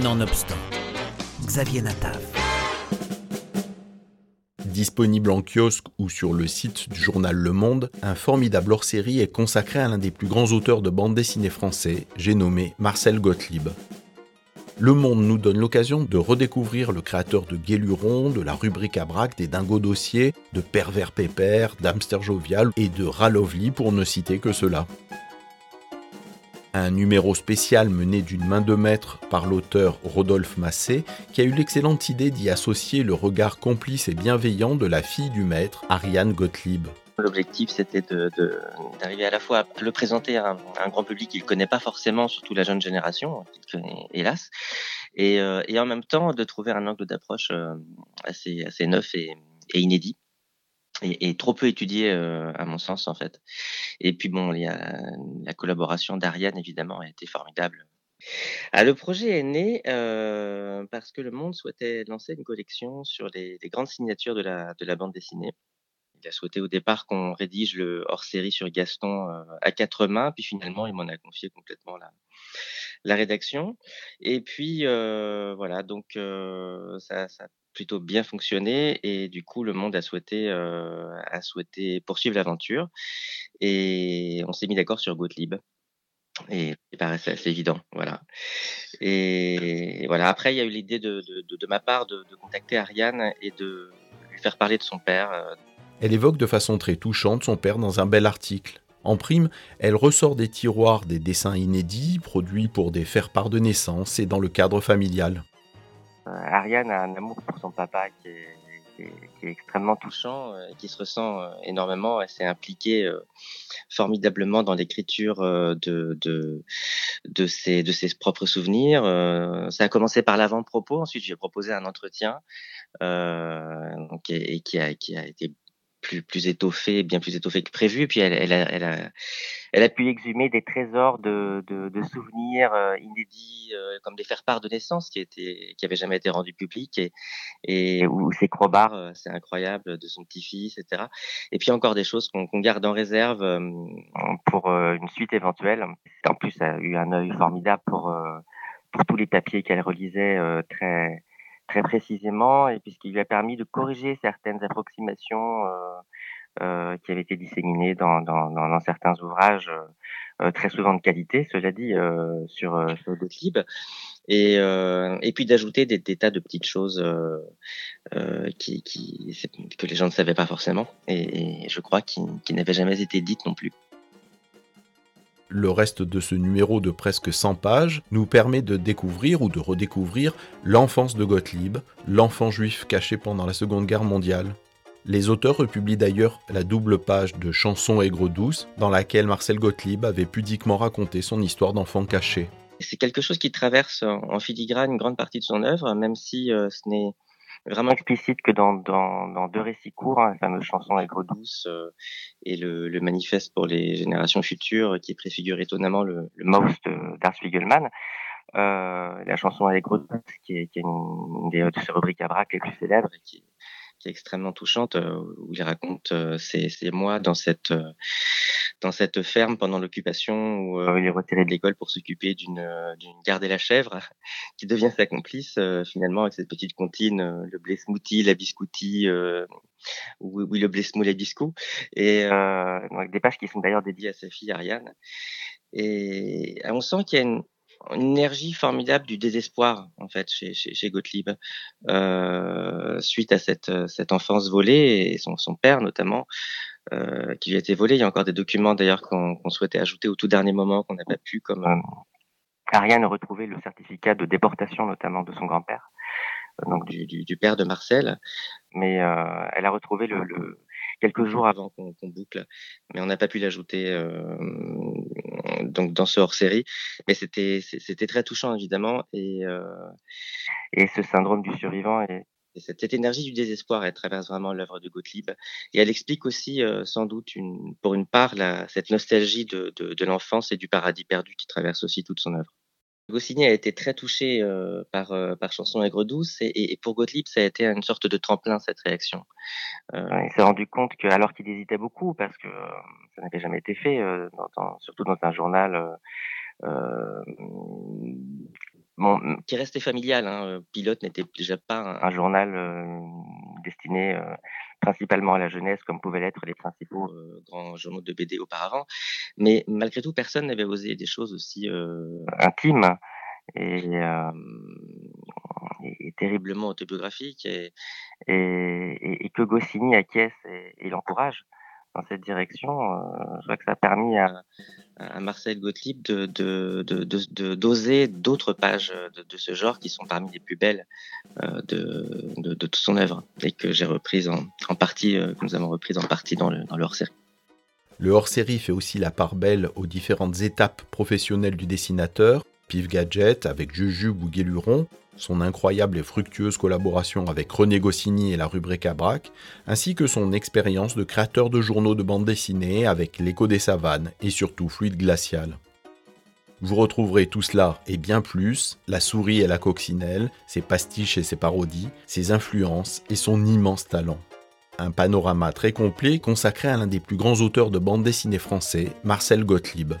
Nonobstant, Xavier Natav. Disponible en kiosque ou sur le site du journal Le Monde, un formidable hors-série est consacré à l'un des plus grands auteurs de bande dessinée français, j'ai nommé Marcel Gottlieb. Le Monde nous donne l'occasion de redécouvrir le créateur de Guéluron, de la rubrique à braque, des Dingo Dossiers, de Pervers Pépère, d'Hamster Jovial et de Ralovli pour ne citer que cela. Un numéro spécial mené d'une main de maître par l'auteur Rodolphe Massé, qui a eu l'excellente idée d'y associer le regard complice et bienveillant de la fille du maître, Ariane Gottlieb. L'objectif, c'était d'arriver à la fois à le présenter à un, grand public qu'il ne connaît pas forcément, surtout la jeune génération, hélas, euh, et, en même temps de trouver un angle d'approche euh, assez, assez neuf et inédit et, trop peu étudié euh, à mon sens en fait. Et puis bon, il y a la collaboration d'Ariane évidemment a été formidable. Ah, le projet est né euh, parce que le Monde souhaitait lancer une collection sur les, grandes signatures de la, de la bande dessinée. Il a souhaité au départ qu'on rédige le hors-série sur Gaston euh, à quatre mains, puis finalement il m'en a confié complètement la, la rédaction. Et puis voilà, donc ça, ça plutôt bien fonctionné et du coup le monde a souhaité euh, a souhaité poursuivre l'aventure et on s'est mis d'accord sur Gottlieb et il paraissait assez évident voilà et voilà après il y a eu l'idée de, de, de, ma part de, de, contacter Ariane et de lui faire parler de son père euh. elle évoque de façon très touchante son père dans un bel article en prime, elle ressort des tiroirs des dessins inédits produits pour des faire-part de naissance et dans le cadre familial. Euh, Ariane a un amour pour son papa qui est, qui est, qui est extrêmement touchant euh, et qui se ressent euh, énormément. Elle s'est impliquée formidablement dans l'écriture de, de, de, ses, de ses propres souvenirs. Ça a commencé par l'avant-propos. Ensuite, j'ai proposé un entretien euh, donc, et, qui, a, qui a été plus, plus étoffé, bien plus étoffé que prévu. Puis elle, elle, elle, a, elle a pu exhumer des trésors de, de, de souvenirs euh, inédits, euh, comme des faire-part de naissance qui étaient, qui avaient jamais été rendus publics et, et où ses crobards, euh, c'est incroyable, de son petit-fils, etc. Et puis encore des choses qu'on garde en réserve pour une suite éventuelle. En plus, elle a eu un œil formidable pour, pour tous les papiers qu'elle relisait très très précisément, et puisqu'il lui a permis de corriger certaines approximations euh, euh, qui avaient été disséminées dans, certains ouvrages, euh, très souvent de qualité, cela dit, sur, Gottlieb. Et, puis d'ajouter des, tas de petites choses que les gens ne savaient pas forcément, et, je crois qui, qui n'avaient jamais été dites non plus. Le reste de ce numéro de presque 100 pages nous permet de découvrir ou de redécouvrir l'enfance de Gottlieb, l'enfant juif caché pendant la Seconde Guerre mondiale. Les auteurs republient d'ailleurs la double page de Chansons aigres douces dans laquelle Marcel Gottlieb avait pudiquement raconté son histoire d'enfant caché. C'est quelque chose qui traverse en filigrane une grande partie de son œuvre, même si euh, ce n'est vraiment explicite que dans, deux récits courts, hein, la fameuse chanson Aigre douce euh, et le, manifeste pour les générations futures qui préfigure étonnamment le, le Most d'Art Spiegelman. Euh, la chanson Aigre douce qui est, qui est une, des, de ses rubriques à braque les plus célèbres et qui, qui est extrêmement touchante euh, où il raconte euh, ses, ses mois dans cette dans cette ferme pendant l'occupation où euh, il est retiré de l'école pour s'occuper d'une euh, d'une garde la chèvre qui devient sa complice euh, finalement avec cette petite comptine le blé smoothie la biscouti oui, oui le blé smoothie la biscou et avec des pages qui sont d'ailleurs dédiées à sa fille Ariane. Et on sent qu'il y a une, énergie formidable du désespoir en fait chez, chez, chez Gottlieb euh, suite à cette, cette enfance volée et son, son père notamment euh, qui lui a été volé. Il y a encore des documents d'ailleurs qu'on souhaitait ajouter au tout dernier moment qu'on n'a pas pu, comme euh, Ariane a retrouvé le certificat de déportation notamment de son grand-père, euh, donc du, du, du, père de Marcel. Mais euh, elle a retrouvé le, le quelques jours avant qu'on boucle, mais on n'a pas pu l'ajouter euh, donc dans ce hors-série. Mais c'était c'était très touchant évidemment et euh, et ce syndrome du survivant et cette, cette, énergie du désespoir, elle traverse vraiment l'œuvre de Gottlieb. Et elle explique aussi, euh, sans doute, une, pour une part, la, cette nostalgie de, de, de l'enfance et du paradis perdu qui traverse aussi toute son œuvre. Goscinny a été très touché euh, par, euh, par Chanson aigre douce et, pour Gottlieb, ça a été une sorte de tremplin, cette réaction. Euh, il s'est rendu compte que, alors qu'il hésitait beaucoup, parce que ça n'avait jamais été fait, surtout dans un journal bon, qui restait familial. Hein. Pilote n'était déjà pas un, journal destiné principalement à la jeunesse, comme pouvaient l'être les principaux grands journaux de BD auparavant. Mais malgré tout, personne n'avait osé des choses aussi intimes et, et, terriblement autobiographiques et, et, que Goscinny acquiesce et, l'encourage dans cette direction. je crois que ça a permis à, à Marcel Gottlieb de, d'oser d'autres pages de, ce genre qui sont parmi les plus belles euh, de, toute son œuvre et que j'ai reprise en, en partie, euh, que nous avons reprise en partie dans le, dans le hors-série. Le hors-série fait aussi la part belle aux différentes étapes professionnelles du dessinateur, Pif Gadget avec Jujube ou Guéluron, son incroyable et fructueuse collaboration avec René Goscinny et la rubrique Abrac, ainsi que son expérience de créateur de journaux de bande dessinée avec L'écho des savanes et surtout Fluide glacial. Vous retrouverez tout cela et bien plus, la souris et la coccinelle, ses pastiches et ses parodies, ses influences et son immense talent. Un panorama très complet consacré à l'un des plus grands auteurs de bande dessinée français, Marcel Gottlieb.